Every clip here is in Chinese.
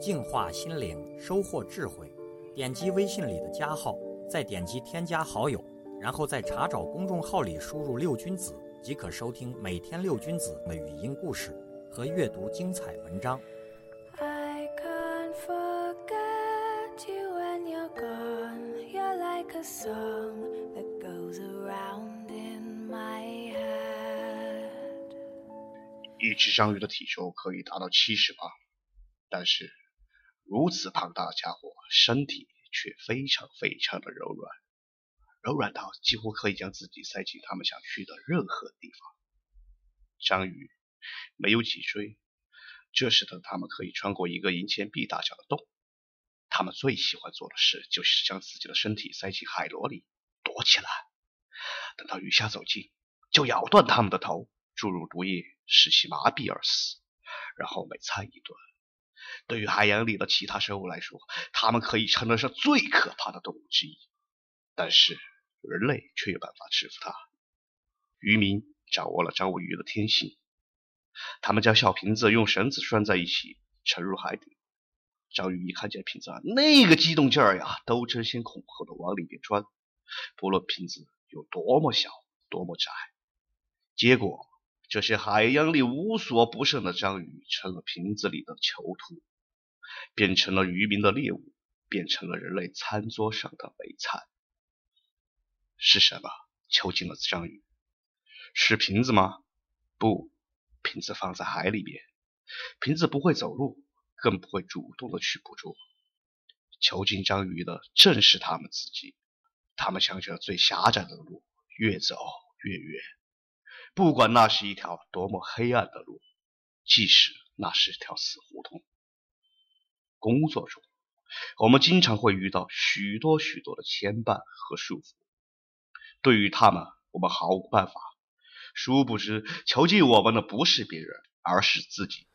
净化心灵，收获智慧。点击微信里的加号，再点击添加好友，然后在查找公众号里输入“六君子”，即可收听每天六君子的语音故事和阅读精彩文章。I can't forget you when you're gone. You're like a song that goes around in my head. 一只章鱼的体重可以达到七十磅，但是如此庞大的家伙身体却非常非常的柔软，柔软到几乎可以将自己塞进他们想去的任何地方。章鱼没有脊椎，这使得他们可以穿过一个银钱币大小的洞。他们最喜欢做的事就是将自己的身体塞进海螺里躲起来，等到鱼虾走近，就咬断它们的头，注入毒液，使其麻痹而死，然后每餐一顿。对于海洋里的其他生物来说，它们可以称得上最可怕的动物之一，但是人类却有办法制服它。渔民掌握了章尾鱼的天性，他们将小瓶子用绳子拴在一起，沉入海底。章鱼一看见瓶子，那个激动劲儿呀，都争先恐后的往里边钻，不论瓶子有多么小，多么窄。结果，这些海洋里无所不胜的章鱼成了瓶子里的囚徒，变成了渔民的猎物，变成了人类餐桌上的美餐。是什么囚禁了章鱼？是瓶子吗？不，瓶子放在海里边，瓶子不会走路，更不会主动的去捕捉。囚禁章鱼的正是他们自己，他们向着最狭窄的路越走越远，不管那是一条多么黑暗的路，即使那是条死胡同。工作中，我们经常会遇到许多许多的牵绊和束缚，对于他们，我们毫无办法。殊不知，囚禁我们的不是别人，而是自己，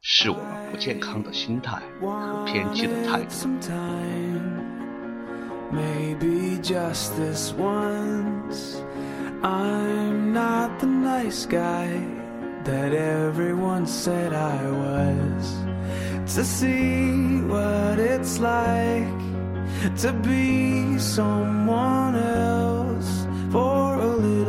是我们不健康的心态和偏激的态 Wanted 度。I'm not the nice guy that everyone said I was. To see what it's like to be someone else for a little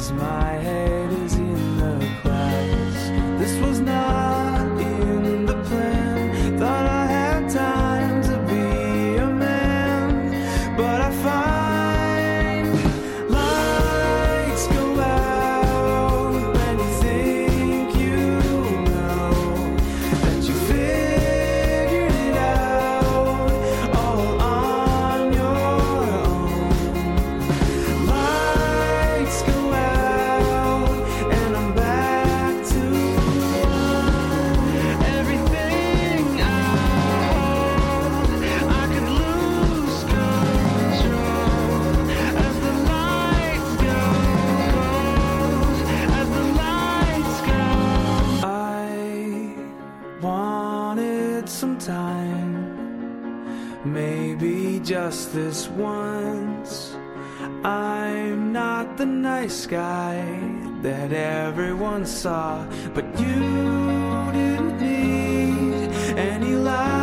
Cause my head just this once. I'm not the nice guy that everyone saw, but you didn't need any lies.